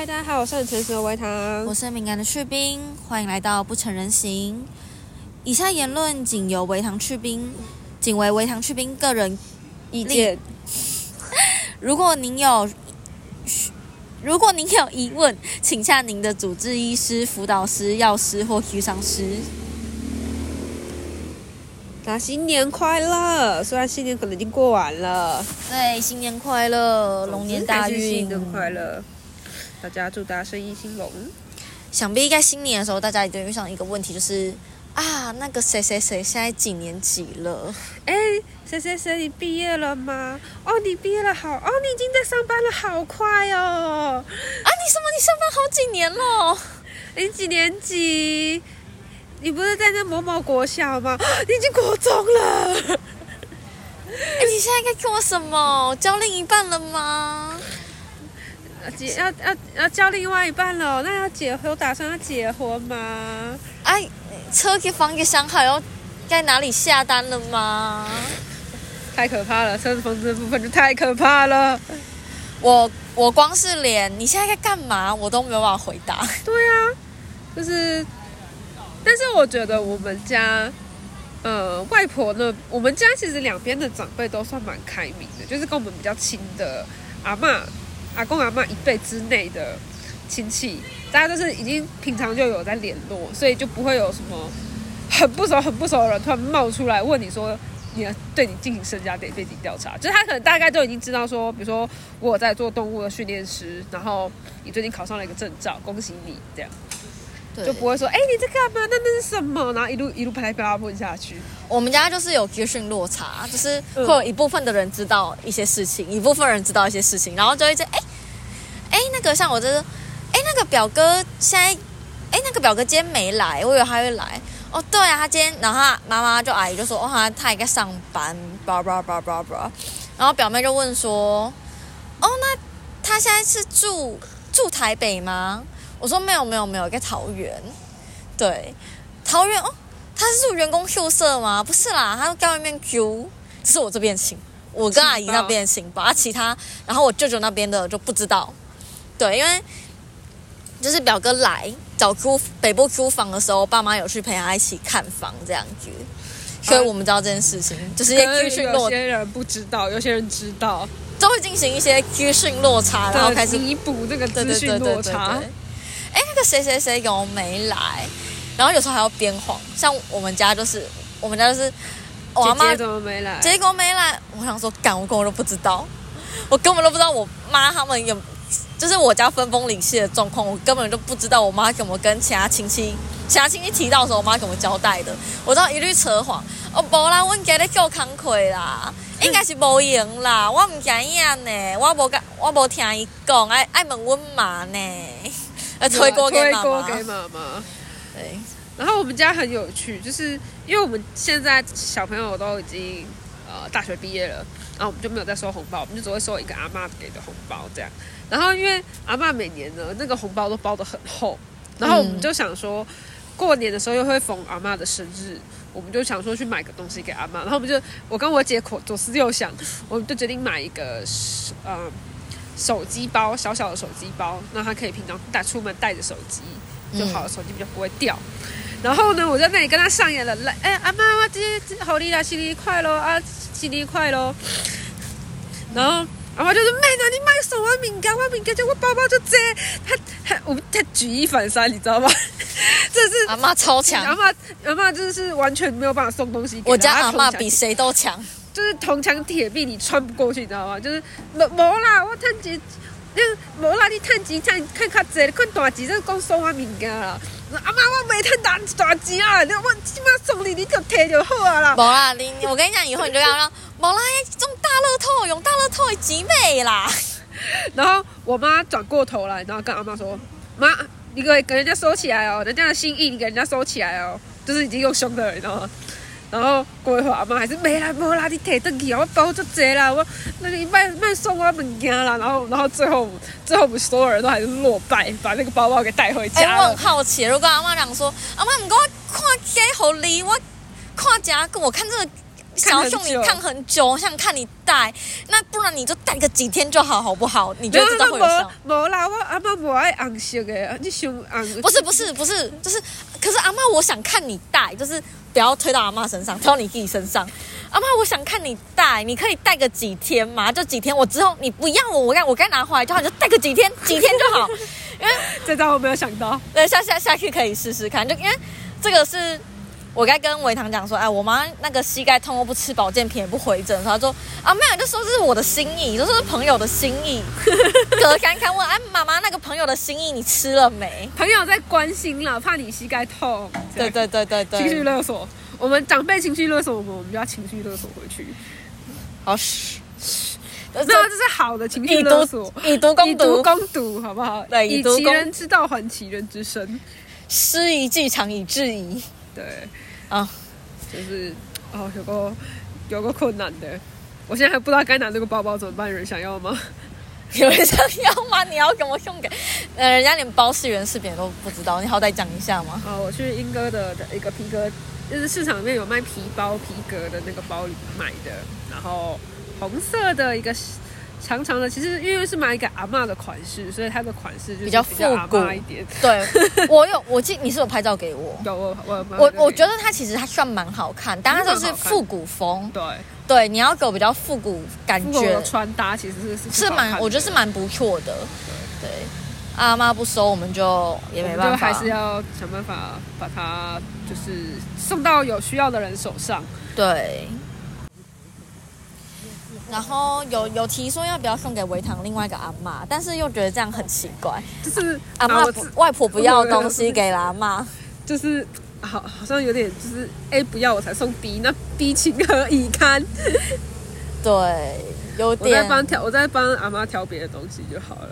嗨，大家好，我是很诚实的维糖我。是敏感的去冰，欢迎来到不成人形。以下言论仅由维糖去冰，仅为维糖去冰个人意见 如果您有，如果您有疑问，请向您的主治医师、辅导师、药师或咨商师。那新年快乐！虽然新年可能已经过完了，对，新年快乐，龙年大运，年快乐！大家祝大家生意兴隆。想必在新年的时候，大家一定遇上一个问题，就是啊，那个谁谁谁现在几年级了？哎，谁谁谁，你毕业了吗？哦，你毕业了，好哦，你已经在上班了，好快哦！啊，你什么？你上班好几年了？你几年级？你不是在那某某国小吗？你已经国中了。哎，你现在该做什么？交另一半了吗？要结要要要交另外一半了，那要结婚？有打算要结婚吗？哎，车给房给想好，要在哪里下单了吗？太可怕了，车子房子的部分就太可怕了。我我光是连你现在在干嘛，我都没有办法回答。对啊，就是，但是我觉得我们家，呃，外婆呢，我们家其实两边的长辈都算蛮开明的，就是跟我们比较亲的阿嬷、阿公、阿妈一辈之内的亲戚，大家都是已经平常就有在联络，所以就不会有什么很不熟、很不熟的人突然冒出来问你说。你要对你进行身家背背景调查，就是他可能大概都已经知道说，比如说我在做动物的训练师，然后你最近考上了一个证照，恭喜你，这样。对就不会说，哎、你在干嘛？那那是什么？然后一路一路啪啪问下去。我们家就是有资讯落差，就是嗯会有一部分的人知道一些事情，一部分人知道一些事情，然后就会在哎哎那个像我就是哎那个表哥现在哎那个表哥今天没来，我以为他会来。哦，对啊，他今天，然后他妈妈就阿姨就说，哦，他他也在上班，叭叭叭叭叭，然后表妹就问说，哦，那他现在是住住台北吗？我说没有没有没有，在桃园，对，桃园哦，他是住员工宿舍吗？不是啦，他在外面租，这是我这边的情，我跟阿姨那边的情报，啊，其他，然后我舅舅那边的就不知道，对，因为就是表哥来找租北部租房的时候，爸妈有去陪他一起看房这样子，所以我们知道这件事情，就是一些资讯有些人不知道，有些人知道，都会进行一些资讯落差，然后开始弥补这个对资讯对对对对落差。对。。哎，那个谁谁谁有没来？然后有时候还要编谎，像我们家就是，我们家就是我阿妈怎么没来？结果没来，我想说，干，我根本都不知道，我根本都不知道我妈他们有，就是我家分崩离析的状况，我根本就不知道我妈怎么跟其他亲戚，其他亲戚提到的时候，我妈怎么交代的，我知道一律扯谎。哦，无啦，阮家咧叫工课啦，应该是无用啦，我唔知影呢，我无甲，我无听伊讲，爱爱问阮妈呢，呃，推锅给推妈妈，锅给妈妈。对，然后我们家很有趣，就是因为我们现在小朋友都已经呃大学毕业了，然后我们就没有再收红包，我们就只会收一个阿妈给的红包这样。然后因为阿妈每年呢那个红包都包的很厚，然后我们就想说，过年的时候又会逢阿妈的生日，我们就想说去买个东西给阿妈，然后我们就我跟我姐口左思右想，我们就决定买一个呃手机包，小小的手机包，那他可以平常带出门带着手机就好了，手机比较不会掉。然后呢，我在那里跟他上演了，来，哎，阿妈，我今天好你啦，新年快乐啊，新年快乐。然后阿妈就说：“妹呢，你买送我饼干，我饼干就我包包就这。他他我他举一反三，你知道吗？这是阿妈超强阿强，妈阿妈真的是完全没有办法送东西我家阿妈比谁都强。就是铜墙铁壁，你穿不过去，你知道吗？就是没没啦，我趁钱，那无啦，你趁钱趁看较济，看大钱，这讲送我物件啦。阿妈，我袂趁大大钱啊，你我起码送你，你就摕就好啊啦。无啦，你我跟你讲，以后你就要让无啦，中大乐透用大乐透的几倍啦。然后我妈转过头来，然后跟阿妈说：“妈，你给给人家收起来哦，人家的心意你给人家收起来哦。”就是已经用凶的了，你知道吗？然后过一会儿，阿妈还是没啦，没啦，你摕回去啊，我包就济啦，我那个卖卖送我物件啦。然后，然后最后最后我们所有人都还是落败，把那个包包给带回家了。很好奇，如果阿妈讲说，阿妈唔给我看给好你，我看家，我看这个想要送你看很久，想看你戴，那不然你就戴个几天就好，好不好？你就知道会有效。无啦，我阿妈不爱红色的，你想红？不是不是不是，就是可是阿妈，我想看你戴，就是不要推到阿妈身上，推到你自己身上。阿妈，我想看你戴，你可以戴个几天嘛？就几天，我之后你不要我，我该我该拿回来，就好，你就戴个几天，几天就好。因为 这招我没有想到，对，下下下去可以试试看，就因为这个是。我该跟维唐讲说，哎，我妈那个膝盖痛，又不吃保健品，也不回诊。他说，啊，没有，就说这是我的心意，就说是朋友的心意。隔看看问，哎，妈妈那个朋友的心意你吃了没？朋友在关心了，怕你膝盖痛。对对对对对。情绪勒索，我们长辈情绪勒索我们，我们就要情绪勒索回去。好嘘，那这是好的情绪勒索，以毒攻毒，以毒攻毒，好不好？对，以其人之道还其人之身，失一计长以制夷。对，啊，就是哦，有个有个困难的，我现在还不知道该拿这个包包怎么办，有人想要吗？有人想要吗？你要给我送给，呃，人家连包是原是扁都不知道，你好歹讲一下嘛。啊，我去英哥的一个皮革，就是市场里面有卖皮包皮革的那个包里买的，然后红色的一个。长长的，其实因为是买一个阿妈的款式，所以它的款式就比较复古一点。对，我有，我记你是有拍照给我。有我我我我觉得它其实它算蛮好看，但它就是复古风。对对，你要给我比较复古感觉穿搭，其实是是蛮，我觉得是蛮不错的。对，阿妈不收，我们就也没办法，还是要想办法把它就是送到有需要的人手上。对。然后有有提说要不要送给维唐另外一个阿妈，但是又觉得这样很奇怪，就是阿妈外婆不要东西给阿妈，就是好好像有点就是 A 不要我才送 B，那 B 情何以堪？对，有点。我在帮挑，我在帮阿妈挑别的东西就好了。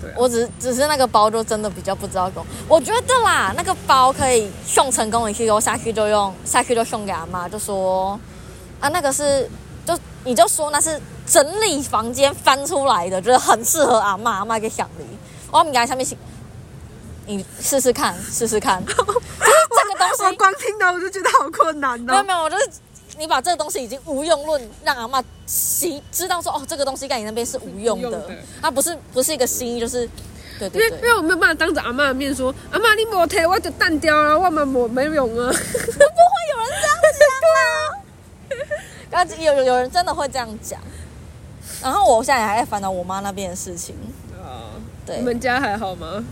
对，我只只是那个包就真的比较不知道用。我觉得啦，那个包可以送成功，你可以我下去就用，下去就送给阿妈，就说啊那个是。就你就说那是整理房间翻出来的，就是很适合阿妈阿妈给响铃。我们给他下面写，你试试看，试试看。这个东西，我光听到我就觉得好困难哦。没有没有，我就是你把这个东西已经无用论，让阿妈知知道说哦，这个东西在你那边是无用的，它不是不是一个心意，就是对对对。因为因为我没有办法当着阿妈的面说，阿妈你没贴我就淡掉了，我们没没用啊。不会有人这样讲啊。啊，有有有人真的会这样讲，然后我现在还在烦恼我妈那边的事情。啊，对，你们家还好吗？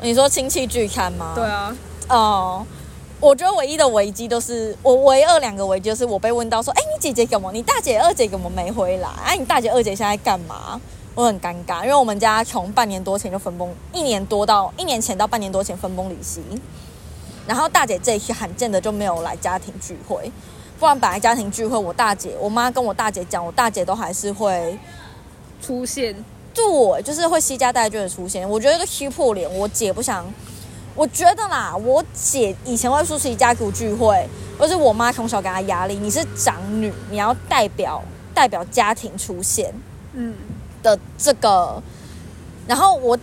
你说亲戚聚餐吗？对啊。哦，我觉得唯一的危机都是我唯二两个危机，就是我被问到说，哎，你姐姐怎么？你大姐二姐怎么没回来？哎，你大姐二姐现在干嘛？我很尴尬，因为我们家从半年多前就分崩，一年多到一年前到半年多前分崩离析，然后大姐这一期罕见的就没有来家庭聚会。不然，本来家庭聚会，我大姐、我妈跟我大姐讲，我大姐都还是会出现，对，就是会惜家带眷的出现。我觉得撕破脸，我姐不想。我觉得啦，我姐以前会出席家族聚会，而是我妈从小给她压力，你是长女，你要代表代表家庭出现，嗯的这个。然后我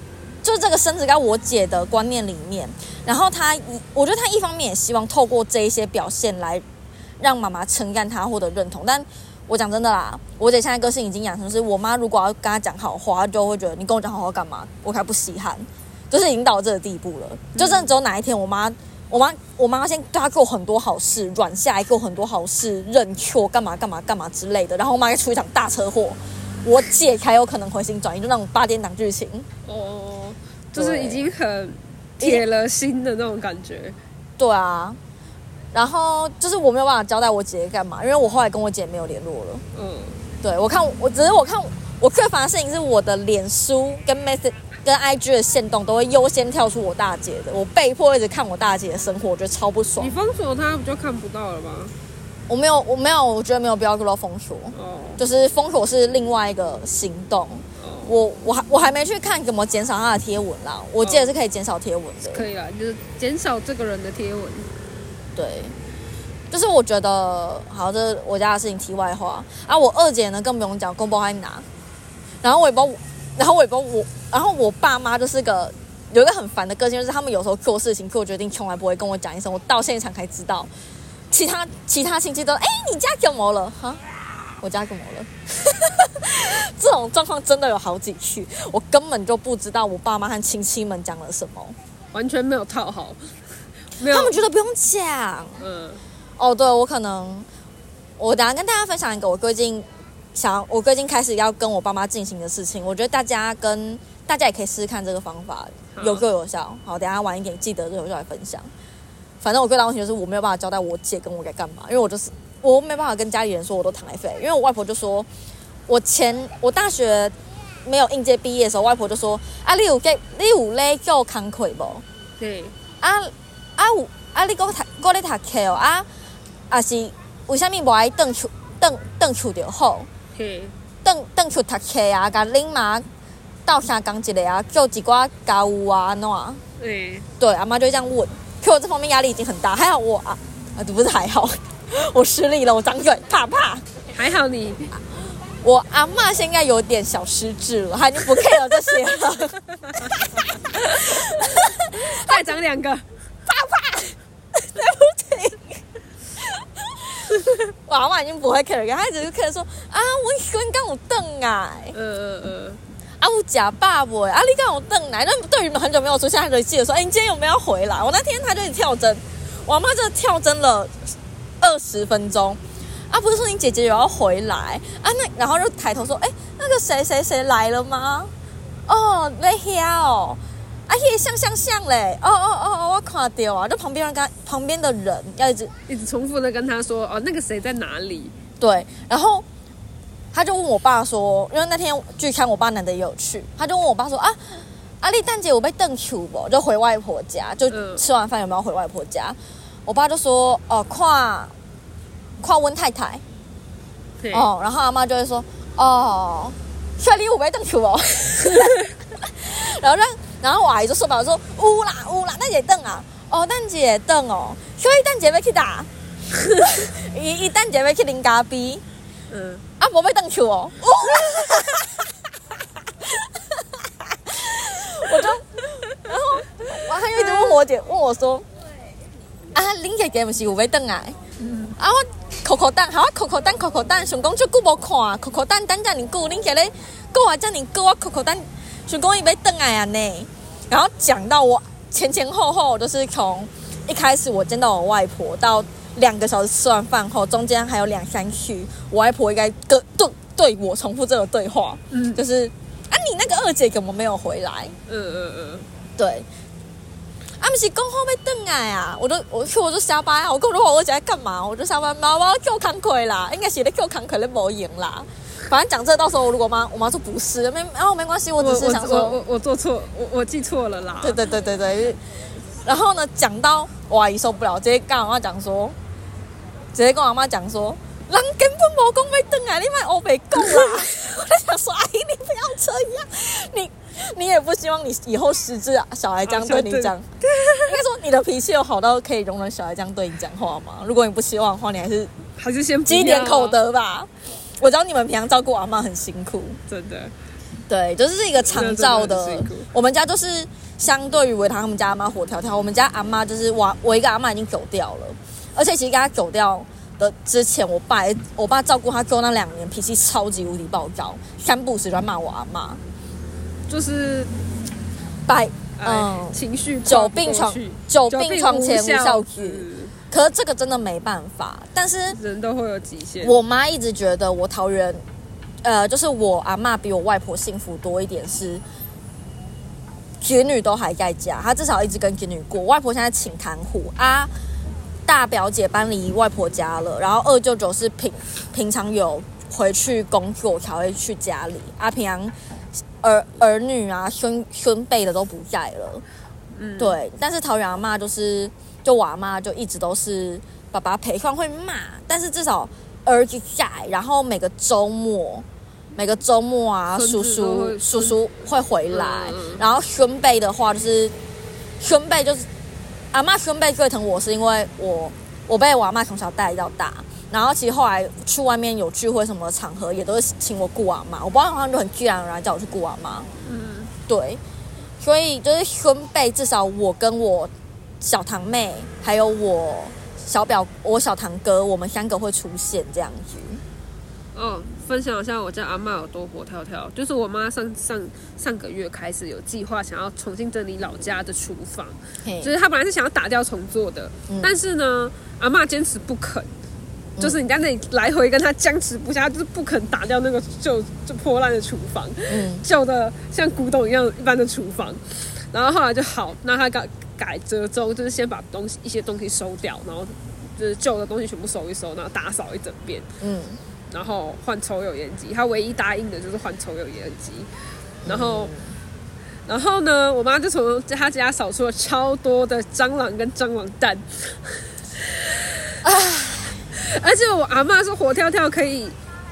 就这个生子在我姐的观念里面，然后她一，我觉得她一方面也希望透过这一些表现来。让妈妈称赞他获得认同，但我讲真的啦，我姐现在个性已经养成是，我妈如果要跟她讲好话，就会觉得你跟我讲好话干嘛？我才不稀罕，就是已经到这个地步了。就真的只有哪一天，我妈，我妈，我妈先对她做很多好事，软下来做很多好事，认错干嘛干嘛干嘛之类的，然后我妈再出一场大车祸，我姐才有可能回心转意，就那种八点档剧情。哦，就是已经很铁了心的那种感觉。对啊。然后就是我没有办法交代我姐姐干嘛，因为我后来跟我姐没有联络了。嗯，对我看我只是我看我最烦的事情是我的脸书跟 message 跟 IG 的线动都会优先跳出我大姐的，我被迫一直看我大姐的生活，我觉得超不爽。你封锁她不就看不到了吗？我没有，我没有，我觉得没有必要给到封锁。哦，就是封锁是另外一个行动。哦，我我还我还没去看怎么减少她的贴文啦。我记得是可以减少贴文的。可以啊，就是减少这个人的贴文。对，就是我觉得好，这是我家的事情。题外话啊，我二姐呢更不用讲，公包还拿。然后我也不知道，然后我也不知道我，然后我爸妈就是个有一个很烦的个性，就是他们有时候做事情做决定，从来不会跟我讲一声，我到现场才知道。其他其他亲戚都哎、你家怎么了？哈，我家怎么了？这种状况真的有好几次，我根本就不知道我爸妈和亲戚们讲了什么，完全没有套好，他们觉得不用讲。嗯哦，对我可能，我等下跟大家分享一个我最近想，我最近开始要跟我爸妈进行的事情。我觉得大家跟大家也可以试试看这个方法，有够有效。好，等下晚一点记得就有效来分享。反正我最大问题就是我没有办法交代我姐跟我该干嘛，因为我就是我没办法跟家里人说我都躺在废，因为我外婆就说，我前我大学没有应届毕业的时候，外婆就说啊，你有给你有咧叫工课无？对，啊啊有啊！你搁读，搁咧读册哦啊！啊是为虾米无爱转厝转转厝就好？嘿，转转厝读册啊，甲恁妈斗相共一个啊，做一寡家务啊，安怎样？对，对，阿妈就会这样问。可我这方面压力已经很大，还好我啊啊，不是还好，我失利了，我张嘴怕怕。还好你我阿妈现在有点小失智了，她已经不 care 这些了。再长两个，对不起。我阿妈已经不会 care 了，她只是 care 说啊，我孙刚有凳来，呃呃呃，啊，我假爸爸啊，你刚有凳来。那对于很久没有出现，她就记得说，哎、你今天有没有回来？我那天他就一直跳针，我阿妈真的跳针了二十分钟。啊，不是说你姐姐有要回来啊？那然后就抬头说，哎、那个谁谁谁来了吗？哦，在遐哦，啊，也像像像嘞，哦哦哦哦，我看到啊，就旁边人跟旁边的人要一直一直重复的跟他说，哦，那个谁在哪里？对，然后他就问我爸说，因为那天聚餐，我爸难得也有去，他就问我爸说啊，阿丽蛋姐我被邓球不？就回外婆家，就嗯吃完饭有没有回外婆家？我爸就说哦，跨跨温太太，哦，然后阿妈就会说哦，小丽我被邓球哦，然后让然后我阿姨就说吧，我说有啦有啦，那也邓啊，哦，蛋姐邓哦，所以蛋姐要去打，伊伊蛋姐要去啉咖啡。嗯，啊，无要登球哦。我就，然后，然后他就一直问我姐，问我说，啊，林姐姐不是有要登来？啊，我扣扣蛋，好，啊扣扣蛋，扣扣蛋，想讲足久无看，扣扣蛋等遮尔久，恁姐咧过啊遮尔久，我扣扣蛋，想讲伊要邓来啊呢。然后讲到我前前后后，就是从一开始我见到我外婆到两个小时吃完饭后，中间还有两三句，我外婆应该跟对对我重复这个对话，嗯就是啊，你那个二姐怎么没有回来？嗯嗯嗯，对。啊，不是讲好要等来啊！我都我去我就下班啊！我跟我说我二姐在干嘛？我就下班妈妈叫康亏啦，应该是在叫康亏的无赢啦。反正讲这到时候如果妈我妈说不是，没然后没关系，我我只是想说我我我做错，我我记错了啦。对对对对对。然后呢，讲到我阿姨受不了，直接跟我妈讲说，直接跟我妈讲说，人根本无讲要等来，你卖欧北讲啦。我在想说，阿姨你不要这样，你 你也不希望你以后失智啊小孩这样对你讲。应该说你的脾气有好到可以容忍小孩这样对你讲话吗？如果你不希望的话，你还是还是先不积点口，德吧。我知道你们平常照顾阿妈很辛苦，真的。对，就是一个长照的。我们家就是相对于维他他们家阿妈活跳跳，我们家阿妈就是我我一个阿妈已经走掉了，而且其实跟她走掉的之前，我爸我爸照顾她做那两年，脾气超级无敌暴躁，三不五时就骂我阿妈，就是百哎嗯，情绪久病床久病床前无孝子。可是这个真的没办法，但是人都会有极限。我妈一直觉得我桃园，呃，就是我阿嬷比我外婆幸福多一点是，子女都还在家，她至少一直跟子女过。外婆现在请看护啊，大表姐搬离外婆家了，然后二舅舅是平平常有回去工作才会去家里，啊，平常儿儿女啊孙孙辈的都不在了。嗯，对，但是桃园阿妈就是，就我阿妈就一直都是爸爸陪，虽然会骂，但是至少儿子在，然后每个周末，每个周末啊，叔叔叔叔会回来，然后孙辈的话就是，孙辈就是阿妈孙辈最疼我是因为我我被我阿妈从小带到大。然后其实后来去外面有聚会什么场合，也都是请我顾阿妈。我爸好像就很自然而然叫我去顾阿妈。嗯，对，所以就是孙辈，至少我跟我小堂妹，还有我小表我小堂哥，我们三个会出现这样子。哦，分享一下我家阿嬷有多活跳跳，就是我妈上上上个月开始有计划想要重新整理老家的厨房，嘿就是她本来是想要打掉重做的，嗯但是呢，阿嬷坚持不肯。就是你在那里来回跟他僵持不下，她就是不肯打掉那个旧就破烂的厨房，嗯旧的像古董一样一般的厨房。然后后来就好，那他改改折中，就是先把东西一些东西收掉，然后就是旧的东西全部收一收，然后打扫一整遍。嗯，然后换抽油烟机，他唯一答应的就是换抽油烟机，然后，然后呢，我妈就从他家扫出了超多的蟑螂跟蟑螂蛋，而且我阿妈说活跳跳可以，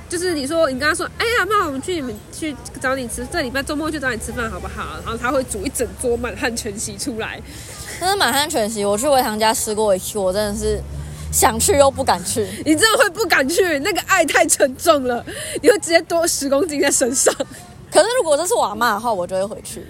就是你说你跟她说，哎呀妈，我们去你们去找你吃，这礼拜周末去找你吃饭好不好？然后他会煮一整桌满汉全席出来，但是满汉全席，我去维堂家吃过一次，我真的是想去又不敢去。你真的会不敢去，那个爱太沉重了，你会直接多十公斤在身上。可是如果这是我阿妈的话，我就会回去。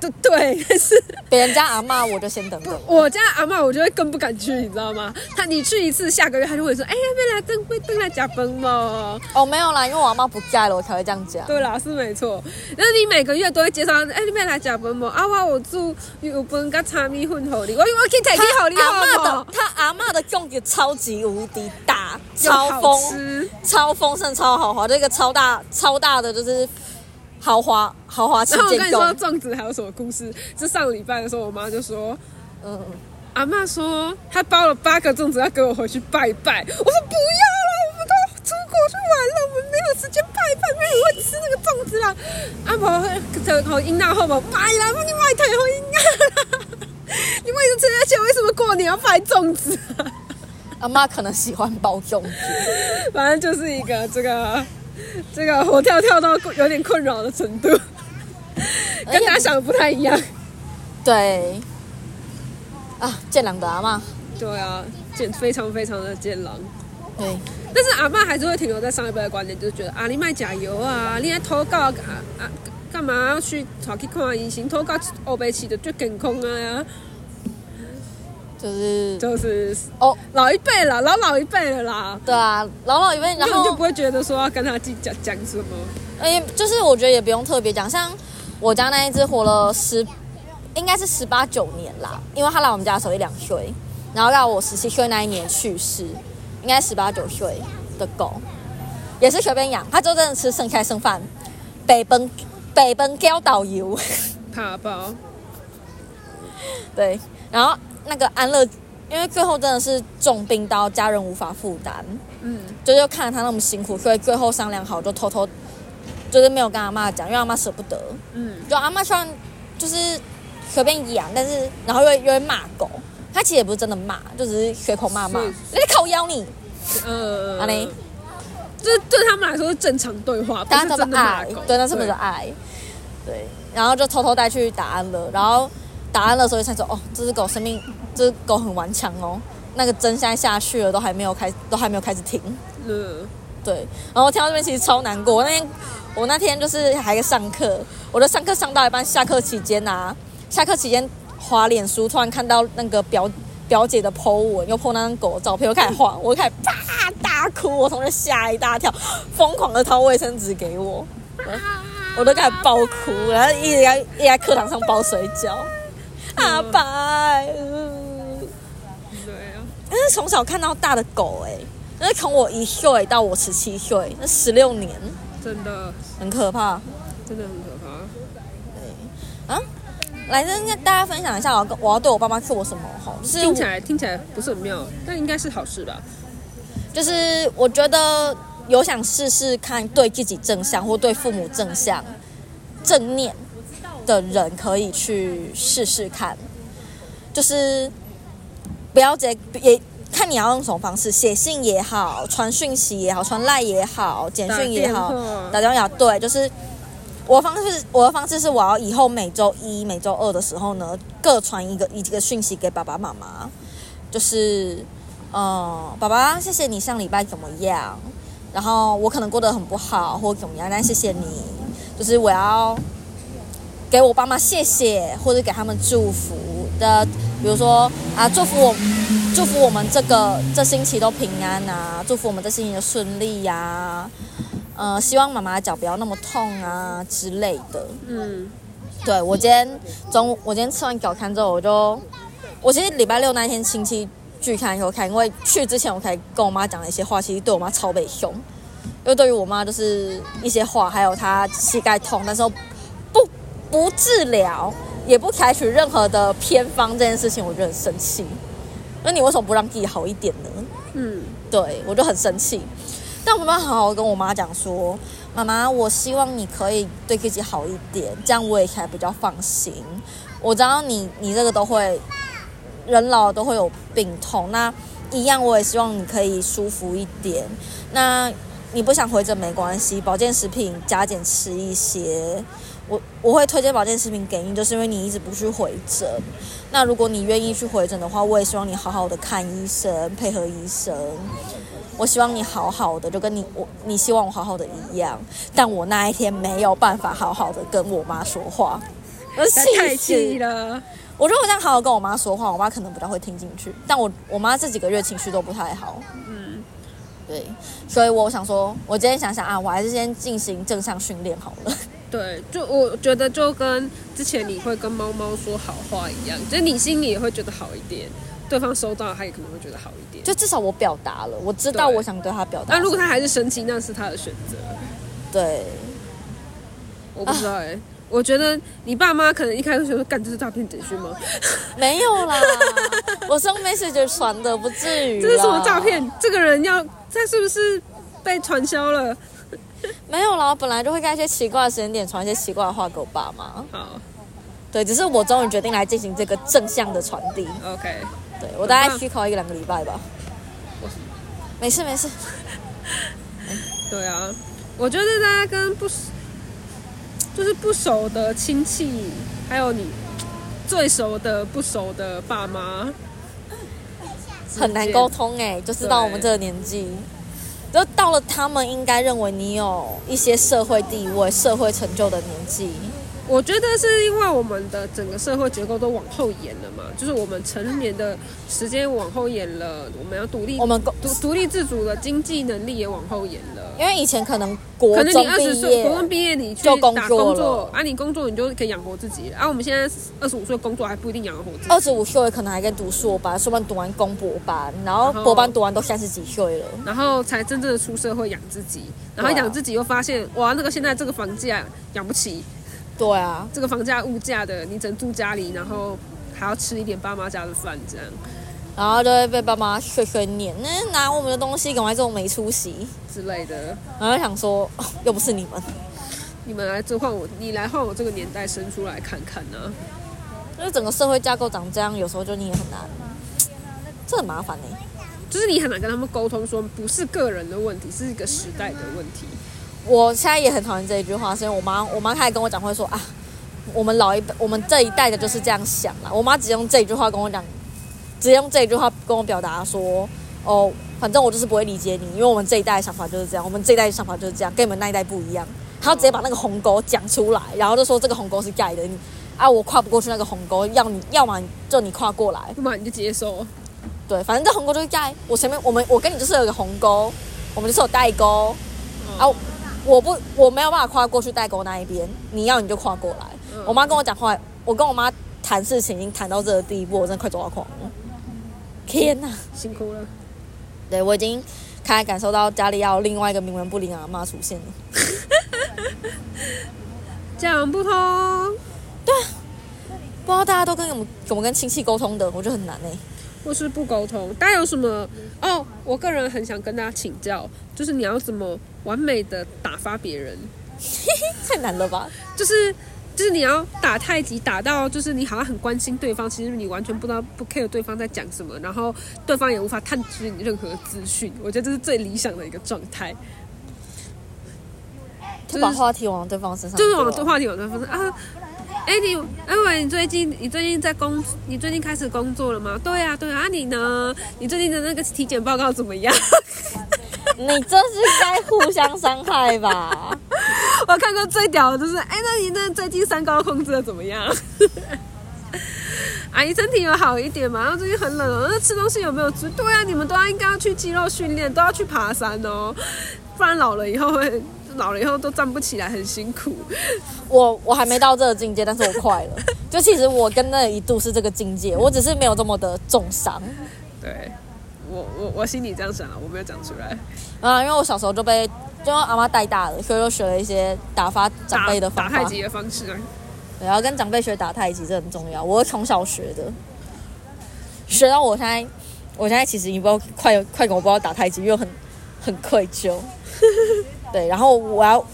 对对对，但是别人家阿妈，我就先等等。我家阿嬷我就会更不敢去，你知道吗？他你去一次，下个月他就会说，哎呀，别来登会登来加分嘛。哦，没有啦，因为我阿妈不在了，我才会这样讲。对啦，是没错。那你每个月都会介绍，哎，你别来加分嘛。啊，我有煮有分跟炒米混合你，我我去提起好你阿妈好的他阿妈的粽子超级无敌大，超好丰，超丰盛、超豪华，这个超大超大的就是豪华豪华旗舰然后我跟你说粽。子还有什么故事？就上个礼拜的时候，我妈就说，嗯，阿妈说她包了八个粽子要给我回去拜拜，我说不要了，我们都出国去玩了，我们没有时间拜拜，没有人会吃那个粽子啦。阿婆就好应那后嘛，拜啦，你买太好应啊！你为什么吃而且为什么过年要拜粽子、啊？阿妈可能喜欢包粽子。反正就是一个这个 这个活跳跳到有点困扰的程度，跟大家想的不太一样。对，啊，见朗的阿妈，对啊，见非常非常的见朗。对，但是阿妈还是会停留在上一辈的观点，就是觉得啊，你卖假油啊，你还投稿啊啊，干嘛要去跑去看医生？投稿欧北起的最健康啊呀，就是就是哦，老一辈了，老老一辈了啦，对啊，老老一辈，然后你就不会觉得说要跟他计较讲什么。哎，就是我觉得也不用特别讲，像我家那一只活了十，应该是十八九年啦，因为它来我们家的时候一两岁，然后到我十七岁那一年去世，应该十八九岁的狗，也是随便养，它就真的吃剩菜剩饭，北奔北奔交导游，怕包，对，然后那个安乐，因为最后真的是重病到家人无法负担，嗯，就是看他那么辛苦，所以最后商量好就偷偷，就是没有跟阿妈讲，因为阿妈舍不得。嗯，就阿妈虽然就是随便养，但是然后又又会骂狗，他其实也不是真的骂，就只是随口骂骂，是你靠腰你，呃，阿雷，就是对他们来说是正常对话，不大家都是真的爱，，对，那是不是爱？对，然后就偷偷带去打安乐，然后打安乐的时候才说，哦，这只狗生命，这只狗很顽强哦，那个针现在下去了，都还没有开，都还没有开始停。嗯，对，然后听到这边其实超难过。那天我那天就是还在上课，我的上课上到一半，下课期间啊，下课期间滑脸书，突然看到那个表表姐的 po 文，又 po 那张狗的照片，又开始晃，我就开始啪大哭，我同学吓一大跳，疯狂的掏卫生纸给我，我都开始爆哭，然后一直在一直在课堂上包水饺，阿白。嗯对啊，那是从小看到大的狗哎、那是从我一岁到我十七岁，那十六年，真的很可怕真的很可怕。对啊！来跟大家分享一下，我要我要对我爸妈做什么哈，就是听起来听起来不是很妙，但应该是好事吧？就是我觉得有想试试看对自己正向或对父母正向、正念的人，可以去试试看。就是不要直接也看你要用什么方式，写信也好，传讯息也好，传赖也好，简讯也好，打电话对，就是我的方式，我的方式是我要以后每周一、每周二的时候呢，各传一个一个讯息给爸爸妈妈，就是，嗯，爸爸，谢谢你上礼拜怎么样？然后我可能过得很不好，或怎么样，但谢谢你，就是我要给我爸妈谢谢，或者给他们祝福的，比如说啊，祝福我，祝福我们这个这星期都平安啊，祝福我们这星期的顺利呀、呃，希望妈妈脚不要那么痛啊之类的。嗯，对我今天中午，我今天吃完早餐之后，我就我其实礼拜六那一天亲戚聚餐以后看，因为去之前我才跟我妈讲了一些话，其实对我妈超被凶，因为对于我妈就是一些话，还有她膝盖痛，但是不不治疗，也不采取任何的偏方这件事情，我就很生气。那你为什么不让自己好一点呢？嗯，对我就很生气。但我妈好好跟我妈讲说，妈妈，我希望你可以对自己好一点，这样我也才比较放心。我知道你你这个都会，人老了都会有病痛，那一样我也希望你可以舒服一点。那你不想回诊没关系，保健食品加减吃一些。我我会推荐保健食品给你，就是因为你一直不去回诊。那如果你愿意去回诊的话，我也希望你好好的看医生，配合医生。我希望你好好的，就跟你我你希望我好好的一样。但我那一天没有办法好好的跟我妈说话，我太气死。了。我如果这样好好跟我妈说话，我妈可能比较会听进去。但我我妈这几个月情绪都不太好，嗯，对，所以我想说，我今天想想啊，我还是先进行正向训练好了。对，就我觉得就跟之前你会跟猫猫说好话一样，就是你心里也会觉得好一点，对方收到他也可能会觉得好一点。就至少我表达了，我知道我想对他表达。那如果他还是生气，那是他的选择。对，我不知道哎、我觉得你爸妈可能一开始就说：“干，这是诈骗简讯吗？没有啦，我是用 message 传的，不至于。这是什么诈？骗？这个人要他是不是被传销了？” 没有啦，我本来就会在一些奇怪的时间点传一些奇怪的话给我爸妈。好对，只是我终于决定来进行这个正向的传递。，OK，对我大概思考一个两个礼拜吧。没事没事，对啊，我觉得大家跟不熟就是不熟的亲戚，还有你最熟的不熟的爸妈，很难沟。通哎、就知道我们这个年纪，就到了他们应该认为你有一些社会地位、社会成就的年纪。我觉得是因为我们的整个社会结构都往后延了嘛，就是我们成年的时间往后延了，我们要独立，我们独独立自主的经济能力也往后延了。因为以前可能国可能中你二十毕岁，国中，毕业你去打作工作，啊，你工作你就可以养活自己。啊，我们现在二十五岁工作还不一定养得活自己。二十五岁可能还在读硕班，硕班读完公博班，然后博班读完都三十几岁了。然后才真正的出社会养自己，然后养自己又发现哇，那个现在这个房价养不起，对啊，这个房价物价的，你只能住家里，然后还要吃一点爸妈家的饭，这样然后就会被爸妈碎碎念，那拿我们的东西，赶快这种没出息。之类的。然后想说，哦 又不是你们，你们来这换我，你来换我这个年代生出来看看呢、因为整个社会架构长这样，有时候就你也很难，这很麻烦呢、就是你很难跟他们沟通，说不是个人的问题，是一个时代的问题。我现在也很讨厌这一句话，是因为我妈，我妈开始跟我讲，会说啊，我们老一辈，我们这一代的就是这样想啦。我妈只用这一句话跟我讲，直接用这一句话跟我表达说，哦，反正我就是不会理解你，因为我们这一代的想法就是这样，我们这一代的想法就是这样，跟你们那一代不一样。她直接把那个鸿沟讲出来，然后就说这个鸿沟是盖的，你啊，我跨不过去那个鸿沟，要你要么就你跨过来，要不然你就接受。对，反正这鸿沟就是盖。我前面我们我跟你就是有一个鸿沟，我们就是有代沟啊，我不我没有办法跨过去代沟那一边，你要你就跨过来。嗯我妈跟我讲话，我跟我妈谈事情已经谈到这个地步，我真的快走到狂了。天哪！辛苦了。对我已经开始感受到家里要有另外一个冥顽不灵的阿妈出现了。讲不通，对不知道大家都跟我们怎么跟亲戚沟通的，我觉得很难哎、或是不沟通，大家有什么？哦，我个人很想跟大家请教，就是你要怎么完美的打发别人，太难了吧？就是就是你要打太极打到，就是你好像很关心对方，其实你完全不知道不 care 对方在讲什么，然后对方也无法探知你任何资讯。我觉得这是最理想的一个状态，就把话题往对方身上就是往对话题往对方身上啊。哎，你哎喂，你最近你最近在工，你最近开始工作了吗？对啊，对啊，啊你呢？你最近的那个体检报告怎么样？你这是在互相伤害吧？我看过最屌的就是，哎，那你那最近三高控制的怎么样？阿姨身体有好一点嘛？然后最近很冷哦，那吃东西有没有吃？对啊，你们都要应该要去肌肉训练，都要去爬山哦，不然老了以后会老了以后都站不起来，很辛苦。我我还没到这个境界，但是我快了。就其实我跟那一度是这个境界，我只是没有这么的重伤对我我我心里这样想啊，我没有讲出来。啊，因为我小时候就被就阿妈带大了，所以就学了一些打发长辈的方法。打太极的方式啊，对，然后跟长辈学打太极，这很重要。我从小学的，学到我现在，我现在其实已经不知道快快跟我不知道打太极，又很很愧疚。对，然后我要，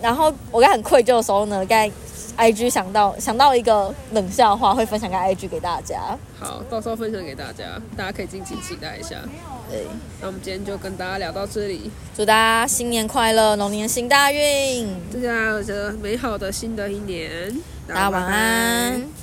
然后我在很愧疚的时候呢，在 IG 想到想到一个冷笑话，会分享给 IG 给大家。好，到时候分享给大家，大家可以敬请期待一下。对，那我们今天就跟大家聊到这里，祝大家新年快乐，龙年行大运，大家有着美好的新的一年，大家晚安。